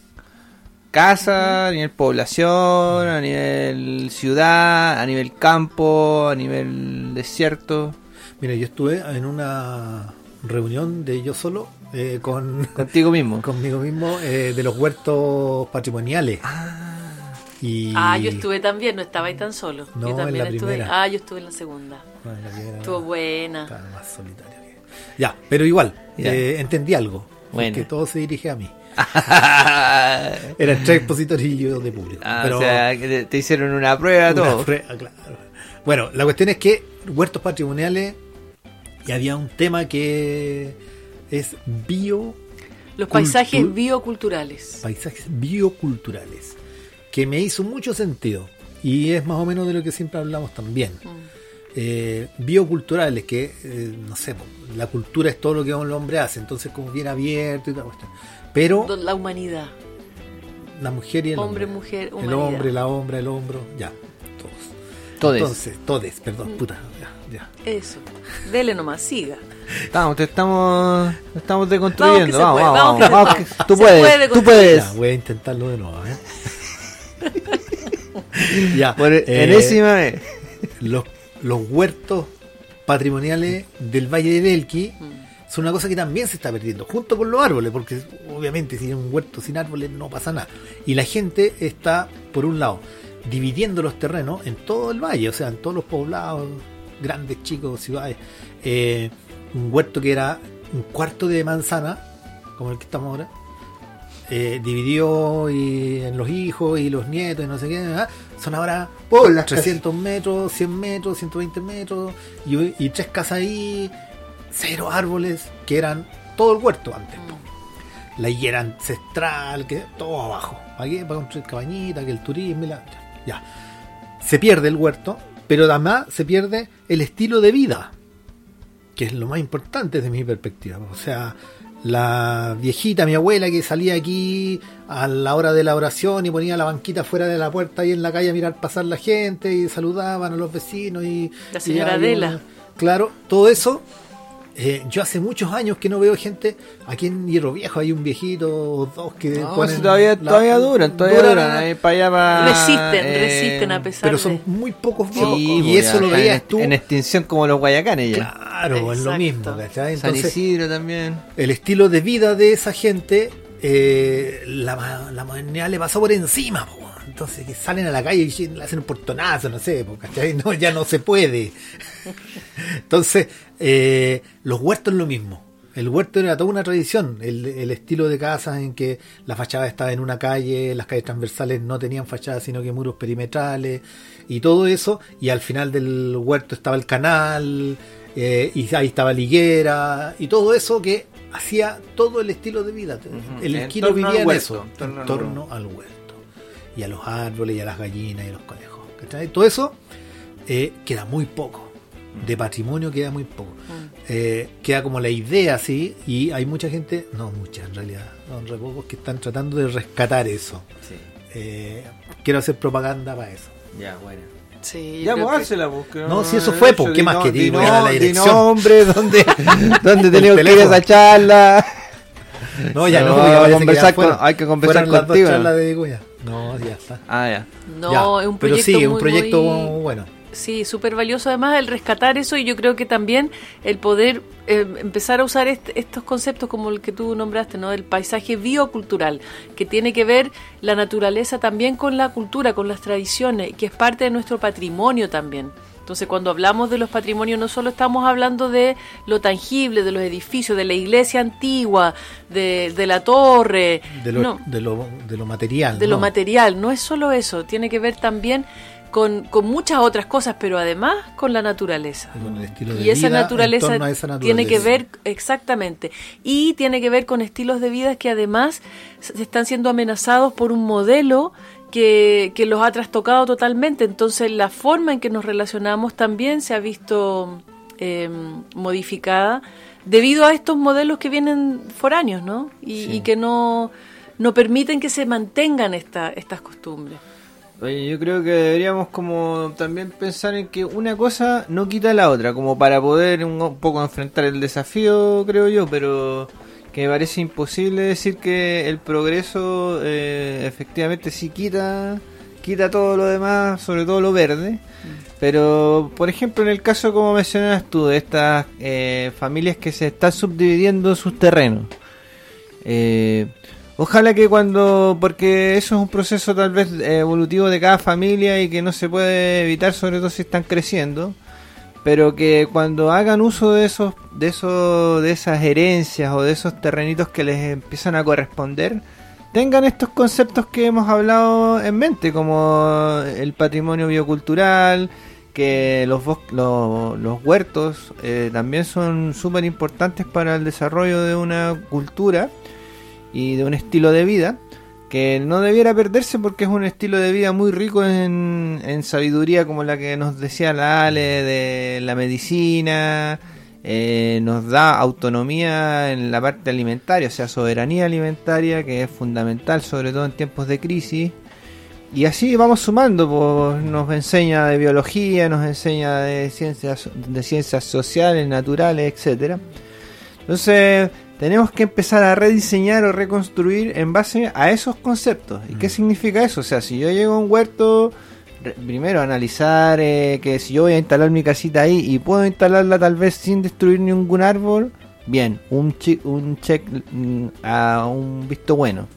casa, a nivel población, a nivel ciudad, a nivel campo, a nivel desierto. Mira, yo estuve en una reunión de yo solo eh, con, Contigo mismo. conmigo mismo eh, de los huertos patrimoniales. Y Ah, yo estuve también, no estaba ahí tan solo. No, yo también en la estuve. primera. Ah, yo estuve en la segunda. Bueno, la primera Estuvo no, buena. estaba más solitario que- Ya, pero igual, Ya. eh, entendí algo. Bueno. Que todo se dirige a mí. Eran tres expositores y yo de público. Ah, pero o sea, que te, te hicieron una prueba, una todo. prueba, claro. Bueno, la cuestión es que huertos patrimoniales y había un tema que es bio Los paisajes Cultu- bioculturales. paisajes bioculturales, que me hizo mucho sentido y es más o menos de lo que siempre hablamos también. Mm. Eh, bioculturales, que eh, no sé, la cultura es todo lo que el hombre hace, entonces como bien abierto y toda la cuestión. Pero La humanidad. la mujer y el Hombre, hombre, mujer, el humanidad. hombre, la hombra, el hombro, ya, todos. Todes. Entonces, todes, Mm. perdón, puta, ya, ya. Eso. Dele nomás, siga. Estamos, te estamos, te estamos deconstruyendo. Vamos que Vamos, vamos, vamos que vamos, se que tú puedes, puede tú puedes. Ya, voy a intentarlo de nuevo, ¿eh? ya, eh, enésima vez. los, los huertos patrimoniales del Valle de Belqui Mm. son una cosa que también se está perdiendo, junto con los árboles, porque obviamente si hay un huerto sin árboles no pasa nada. Y la gente está, por un lado, dividiendo los terrenos en todo el valle, o sea, en todos los poblados, grandes, chicos, ciudades. Eh, un huerto que era un cuarto de manzana, como el que estamos ahora, eh, dividió y en los hijos y los nietos y no sé qué, ¿ah? son ahora Oh, las 300 metros, 100 metros, 120 metros y, y tres casas ahí, cero árboles, que eran todo el huerto antes. po. La higuera ancestral, que todo abajo. Aquí para construir cabañita, que el turismo y la... Ya. Se pierde el huerto, pero además se pierde el estilo de vida, que es lo más importante desde mi perspectiva. O sea, la viejita, mi abuela, que salía aquí a la hora de la oración y ponía la banquita fuera de la puerta ahí en la calle a mirar pasar la gente y saludaban a los vecinos y... La señora y Adela. Claro, todo eso. Eh, yo hace muchos años que no veo gente aquí en Hierro Viejo hay un viejito o dos que No, ponen si todavía, la- todavía duran, todavía duran. Ahí para allá para, Resisten, eh, resisten a pesar pero de... son muy pocos Sí, viejos y pues, eso ya lo veías en, tú En extinción como los guayacanes ya. claro es lo mismo. San Isidro también. el estilo de vida de esa gente, eh, la, la modernidad le pasó por encima. po. Entonces, que salen a la calle y le hacen un portonazo, no sé, ¿cachai? No, ya no se puede. Entonces, eh, los huertos es lo mismo. El huerto era toda una tradición, el, el estilo de casas en que la fachada estaba en una calle, las calles transversales no tenían fachada sino que muros perimetrales y todo eso, y al final del huerto estaba el canal, eh, y ahí estaba la higuera, y todo eso que hacía todo el estilo de vida. El esquilo vivía en eso, en torno al huerto, y a los árboles, y a las gallinas, y a los conejos. ¿cachai? Todo eso eh, queda muy poco. De patrimonio queda muy poco. Eh, queda como la idea, sí, y hay mucha gente, no mucha en realidad, son re pocos que están tratando de rescatar eso. Sí. Eh, quiero hacer propaganda para eso. Ya, bueno. Sí, Ya, pues que- No, si eso fue, pues, ¿qué di más no- a la dirección. nombre, ¿dónde, dónde tenemos que ir a esa charla? No, ya no, No, porque conversar que fueron- con- hay que conversar fueron las dos contigo, ya. No, ya está. Ah, ya. No, Ya, es un pero proyecto sí, es un proyecto muy- bueno. Sí, súper valioso además el rescatar eso y yo creo que también el poder eh, empezar a usar est- estos conceptos como el que tú nombraste, ¿no? Del paisaje biocultural, que tiene que ver la naturaleza también con la cultura, con las tradiciones, que es parte de nuestro patrimonio también. Entonces, cuando hablamos de los patrimonios, no solo estamos hablando de lo tangible, de los edificios, de la iglesia antigua, de, de la torre, De lo, no de lo, de lo material. de lo material. No es solo eso, tiene que ver también con, con muchas otras cosas, pero además con la naturaleza. Con el estilo de Y esa vida naturaleza, esa tiene que naturaleza. ver, exactamente, y tiene que ver con estilos de vida que además se están siendo amenazados por un modelo que, que los ha trastocado totalmente. Entonces la forma en que nos relacionamos también se ha visto eh, modificada debido a estos modelos que vienen foráneos, ¿no? Y, Sí. y que no, no permiten que se mantengan esta, estas costumbres. Oye, yo creo que deberíamos como también pensar en que una cosa no quita la otra, como para poder un, un poco enfrentar el desafío, creo yo, pero que me parece imposible decir que el progreso eh, efectivamente sí quita quita todo lo demás, sobre todo lo verde. Pero, por ejemplo, en el caso como mencionabas tú, de estas eh, familias que se están subdividiendo sus terrenos. Eh, ojalá que cuando, porque eso es un proceso tal vez eh, evolutivo de cada familia y que no se puede evitar, sobre todo si están creciendo, pero que cuando hagan uso de esos, de esos, de esas herencias o de esos terrenitos que les empiezan a corresponder, tengan estos conceptos que hemos hablado en mente, como el patrimonio biocultural, que los, bos- lo- los huertos eh, también son súper importantes para el desarrollo de una cultura y de un estilo de vida que no debiera perderse porque es un estilo de vida muy rico en, sabiduría como la que nos decía la Ale de la medicina, eh, nos da autonomía en la parte alimentaria, o sea, soberanía alimentaria que es fundamental sobre todo en tiempos de crisis. Y así vamos sumando, pues, nos enseña de biología, nos enseña de ciencias, de ciencias sociales, naturales, etcétera. Entonces, tenemos que empezar a rediseñar o reconstruir en base a esos conceptos. ¿Y qué significa eso? O sea, si yo llego a un huerto, primero analizar eh, que si yo voy a instalar mi casita ahí y puedo instalarla tal vez sin destruir ningún árbol, bien, un, chi- un check mm, a un visto bueno.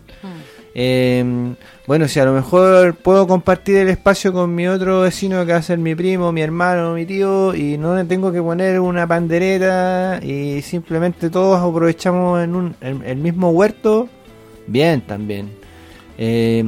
Eh, bueno, si a lo mejor puedo compartir el espacio con mi otro vecino que va a ser mi primo, mi hermano, mi tío, y no le tengo que poner una pandereta y simplemente todos aprovechamos en un, el mismo huerto, bien también. Eh,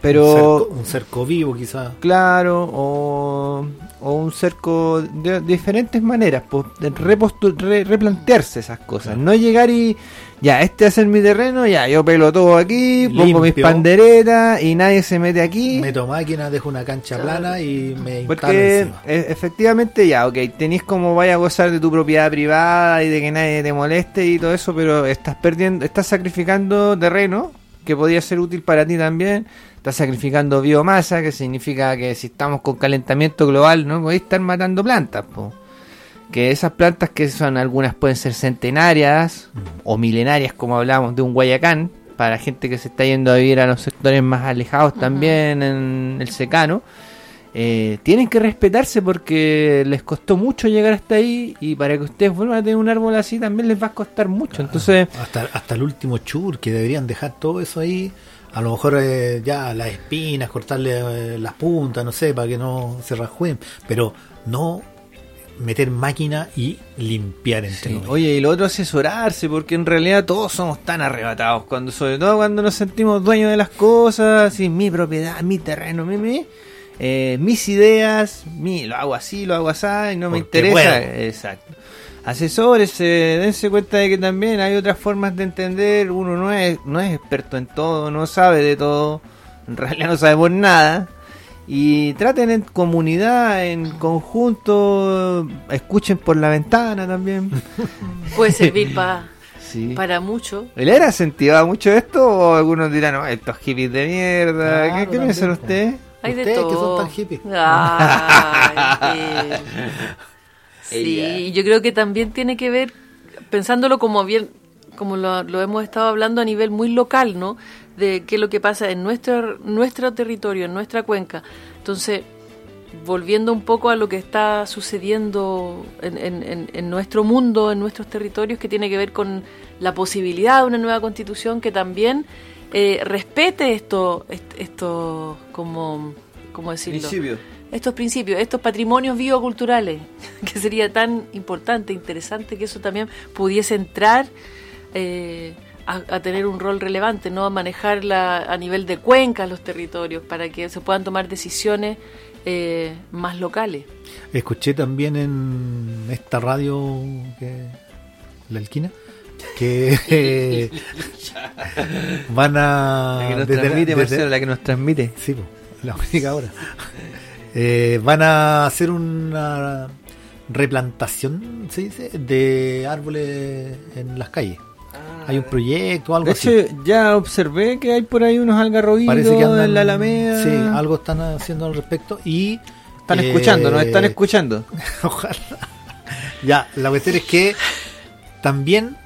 pero Un cerco, un cerco vivo, quizás. claro, o, o un cerco de, de diferentes maneras, pues, replantearse esas cosas, no llegar y ya, este es mi terreno, ya, yo pelo todo aquí, pongo mis panderetas y nadie se mete aquí. Meto máquina, dejo una cancha plana y me Porque encima. e- efectivamente ya, ok, tenéis como vaya a gozar de tu propiedad privada y de que nadie te moleste y todo eso, pero estás perdiendo, estás sacrificando terreno que podía ser útil para ti también, estás sacrificando biomasa, que significa que si estamos con calentamiento global no podéis estar matando plantas, po. Que esas plantas que son algunas pueden ser centenarias o milenarias como hablamos de un Guayacán, para gente que se está yendo a vivir a los sectores más alejados también en el secano, eh, tienen que respetarse porque les costó mucho llegar hasta ahí y para que ustedes vuelvan a tener un árbol así también les va a costar mucho. Entonces, hasta, hasta el último chur, que deberían dejar todo eso ahí. A lo mejor eh, ya las espinas, cortarle eh, las puntas, no sé, para que no se rajuen. Pero no meter máquina y limpiar entre Sí. Oye, y lo otro asesorarse, porque en realidad todos somos tan arrebatados, cuando sobre todo cuando nos sentimos dueños de las cosas, y mi propiedad, mi terreno, mi, mi, eh, mis ideas, mi, lo hago así, lo hago así, y no me interesa. puedo. Exacto. Asesores, dense cuenta de que también hay otras formas de entender, uno no es, no es experto en todo, no sabe de todo, en realidad no sabemos nada. Y traten en comunidad, en conjunto, escuchen por la ventana también. Puede servir Sí. para mucho. ¿El era sentiva mucho esto o algunos dirán, no, estos hippies de mierda? Claro, ¿Qué, qué piensan ustedes? Hay de Ustedes que son tan hippies. Ay, sí. Ella. Sí, yo creo que también tiene que ver, pensándolo como bien, como lo, lo hemos estado hablando a nivel muy local, ¿no? De qué es lo que pasa en nuestro, nuestro territorio, en nuestra cuenca. Entonces, volviendo un poco a lo que está sucediendo en, en- en- nuestro mundo, en nuestros territorios, que tiene que ver con la posibilidad de una nueva constitución que también eh, respete esto, est- esto, como, ¿cómo decirlo? Principio. estos principios, estos patrimonios bioculturales, que sería tan importante, interesante que eso también pudiese entrar eh, a, a tener un rol relevante, no a manejarla a nivel de cuencas los territorios, para que se puedan tomar decisiones eh, más locales. Escuché también en esta radio, que, la Alquina, que eh, van a... La que nos desde- transmite, desde- Marcelo, la que nos transmite. Sí, po, la única ahora. Eh, van a hacer una replantación, se dice, de árboles en las calles. Hay un proyecto algo De así. hecho, ya observé que hay por ahí unos algarrobitos Parece que andan en la Alameda. Sí, algo están haciendo al respecto y Están eh, escuchando, nos están escuchando. Ojalá. Ya, la cuestión es que también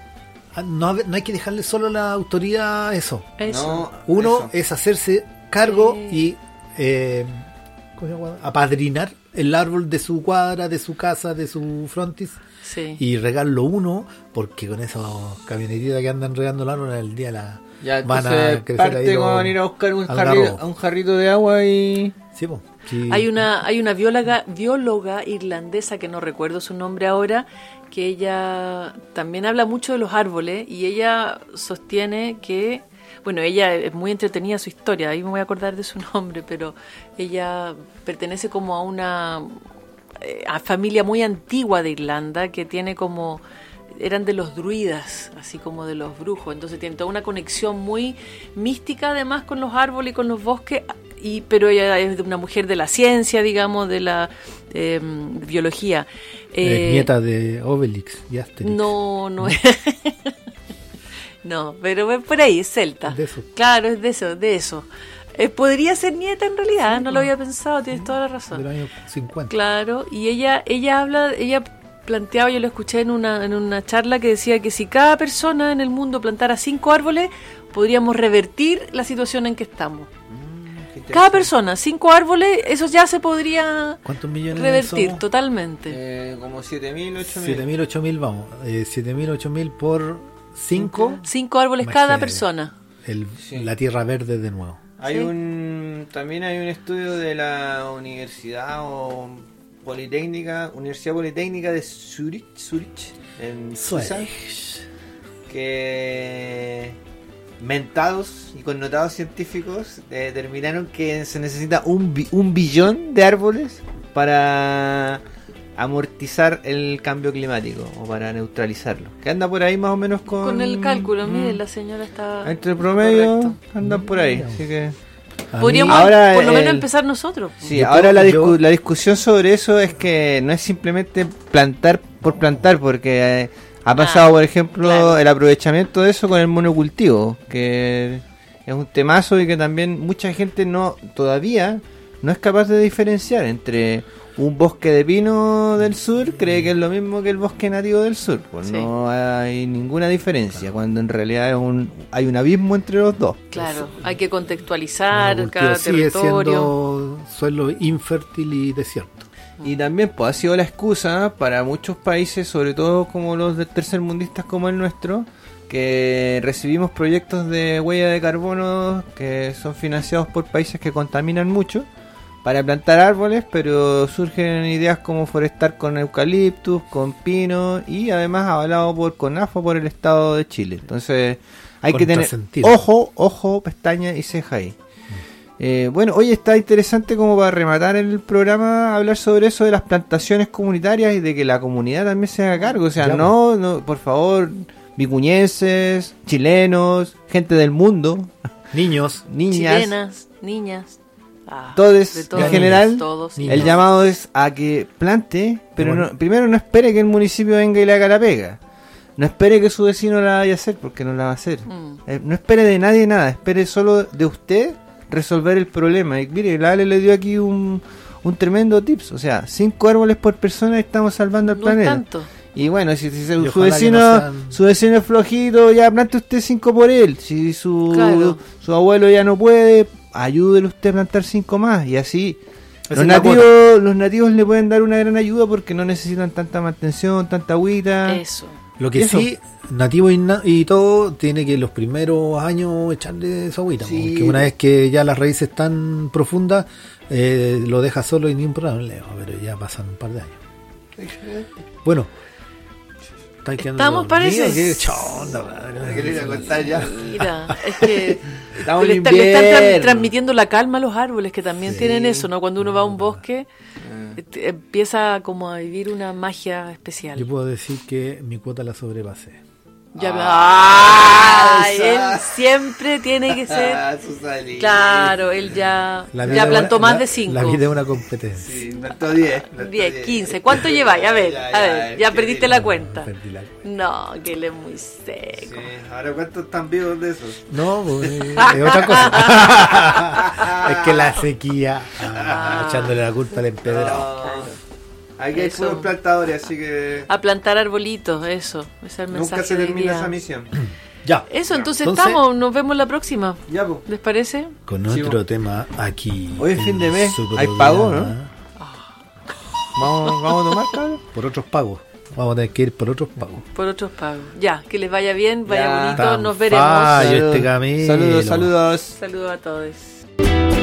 no, no hay que dejarle solo a la autoridad eso. Eso. Uno eso. es hacerse cargo Sí. y eh, apadrinar el árbol de su cuadra, de su casa, de su frontis Sí. y regarlo uno, porque con esos camionetitas que andan regando el árbol el día la Ya, van a crecer parte ahí los con ir a buscar un jarrito, un jarrito de agua y... Sí, sí. Hay una, hay una bióloga, bióloga irlandesa que no recuerdo su nombre ahora, que ella también habla mucho de los árboles y ella sostiene que, bueno, ella es muy entretenida su historia, ahí me voy a acordar de su nombre, pero ella pertenece como a una eh, a familia muy antigua de Irlanda que tiene como eran de los druidas, así como de los brujos, entonces tiene toda una conexión muy mística además con los árboles y con los bosques, y, pero ella es una mujer de la ciencia, digamos, de la eh, biología. Es Eh, nieta de Obelix y Asterix. no, no es. no, pero es por ahí, es celta. De eso. Claro, es de eso, de eso. Eh, podría ser nieta en realidad, no lo había pensado, tienes toda la razón. de los años 50. Claro, y ella, ella habla, ella planteaba, yo lo escuché en una, en una charla que decía que si cada persona en el mundo plantara cinco árboles, podríamos revertir la situación en que estamos. Cada persona, cinco árboles, eso ya se podría ¿Cuántos millones revertir somos? totalmente. Eh, como 7.000, 8.000. 7000, 8000, vamos. Eh, 7000, 8000 por 5. Cinco árboles Más cada persona. Sí. La tierra verde de nuevo. Hay Sí. un también hay un estudio de la Universidad o Politécnica, Universidad Politécnica de Zurich, Zurich en Suiza, que mentados y connotados científicos eh, determinaron que se necesita un, bi- un billón de árboles para amortizar el cambio climático o para neutralizarlo. Que anda por ahí más o menos con... Con el cálculo, Mm. mire, la señora está... Entre promedio andan por ahí, así que... Podríamos Ahora por lo menos el- empezar nosotros. Sí, Yo ahora la, yo- discu- la discusión sobre eso es que no es simplemente plantar por plantar, porque eh, ha pasado, Ah, por ejemplo, claro. el aprovechamiento de eso con el monocultivo, que es un temazo y que también mucha gente no todavía no es capaz de diferenciar entre un bosque de pino del sur, cree que es lo mismo que el bosque nativo del sur. Pues Sí. no hay ninguna diferencia, cuando en realidad es un, hay un abismo entre los dos. Claro, hay que contextualizar cada sigue territorio. siendo suelo infértil y desierto. Y también pues, ha sido la excusa para muchos países, sobre todo como los de tercermundistas como el nuestro, que recibimos proyectos de huella de carbono que son financiados por países que contaminan mucho para plantar árboles, pero surgen ideas como forestar con eucaliptus, con pino y además avalado por CONAFO por el Estado de Chile. Entonces hay que tener ojo, ojo, pestaña y ceja ahí. Eh, bueno, hoy está interesante como para rematar el programa hablar sobre eso de las plantaciones comunitarias y de que la comunidad también se haga cargo. O sea, Ya, no, no, por favor, vicuñenses, chilenos, gente del mundo, Niños, niñas. Chilenas, niñas. Ah, Todos, de en general, todos, niños. El llamado es a que plante, pero Bueno. no, primero no espere que el municipio venga y le haga la pega. No espere que su vecino la vaya a hacer, porque no la va a hacer. Mm. Eh, no espere de nadie nada, espere solo de usted resolver el problema. Y mire, la Ale le dio aquí un, un tremendo tips. O sea, cinco árboles por persona y estamos salvando el No planeta. tanto. Y bueno, si, si su, Y vecino no sean- su vecino es flojito, ya plante usted cinco por él. Si su, Claro. su abuelo ya no puede, ayúdele usted a plantar cinco más. Y así Los nativos, los nativos le pueden dar una gran ayuda porque no necesitan tanta mantención, tanta agüita. Eso. Lo que Eso. sí, nativo y, na- y todo, tiene que los primeros años echarle su agüita. Sí. Porque una vez que ya las raíces están profundas, eh, lo deja solo y ni un problema. Pero ya pasan un par de años. Bueno. ¿Estáis quedando Estamos, parece. Qué chonda. Mira, es que Estamos le, está- le están tra- transmitiendo la calma a los árboles, que también Sí. tienen eso, ¿no? Cuando uno va a un bosque, Ah. eh, te- empieza como a vivir una magia especial. Yo puedo decir que mi cuota la sobrepasé. Ya me- Ah, él siempre tiene que ser. Ah. Claro, él ya, La ya vida plantó es una- más la- de 5. La vida es una competencia. Sí, plantó 10. plantó 10, 15. ¿Cuánto lleváis? A ver, a ver, ya perdiste la cuenta. Perdí la cuenta. No, que él es muy Sí, seco. ahora cuántos están vivos de esos. No, pues, es otra cosa. es que la sequía, ah, echándole la culpa al empedrado. No. Aquí hay Eso. puros plantadores, así que A plantar arbolitos, eso. Ese es el mensaje nunca se termina día. esa misión. Ya, Eso, entonces, Entonces- estamos, nos vemos la próxima. Ya, pues. ¿Les parece? con Sí, otro tema aquí. Hoy es fin de mes, hay pago, ¿no? Vamos, vamos a tomar, cabrón. Por otros pagos. Vamos a tener que ir por otros pagos. Por otros pagos. Ya, que les vaya bien, vaya Ya. bonito, Tan nos veremos. Saludos. este camino. Saludos, saludos. Saludos a todos.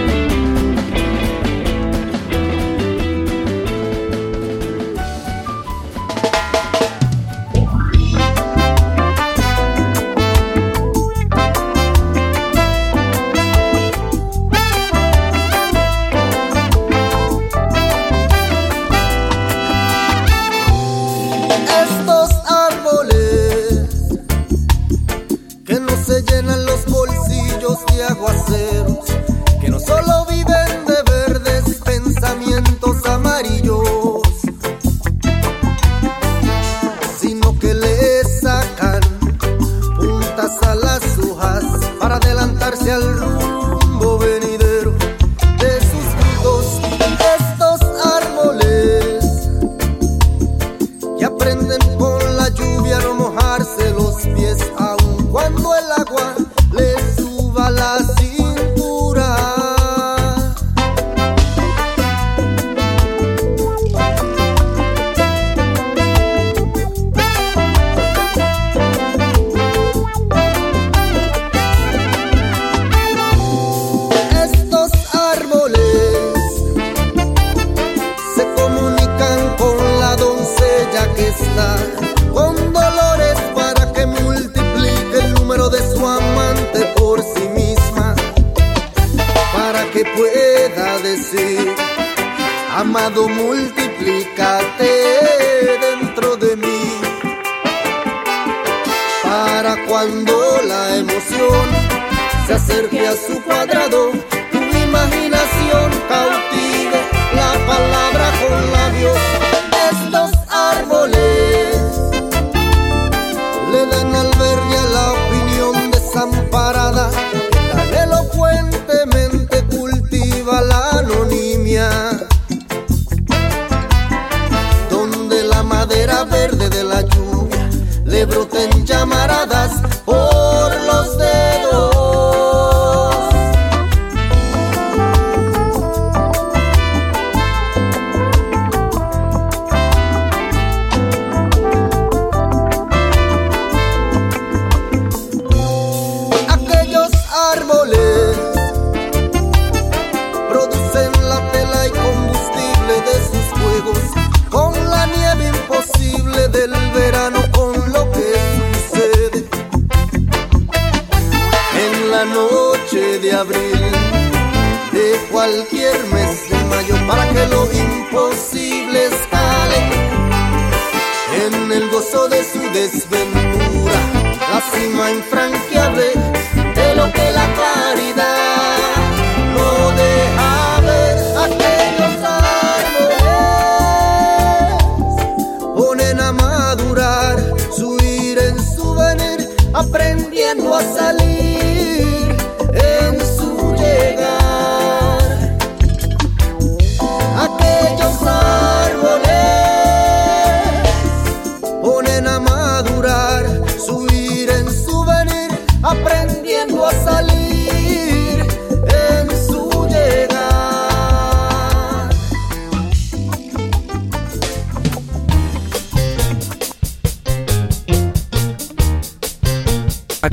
La noche de abril de cualquier mes de mayo para que lo imposible escale en el gozo de su desventura, la cima infranqueable de lo que la caridad no deja ver. Aquellos árboles ponen a madurar su ir en su venir, aprendiendo a salir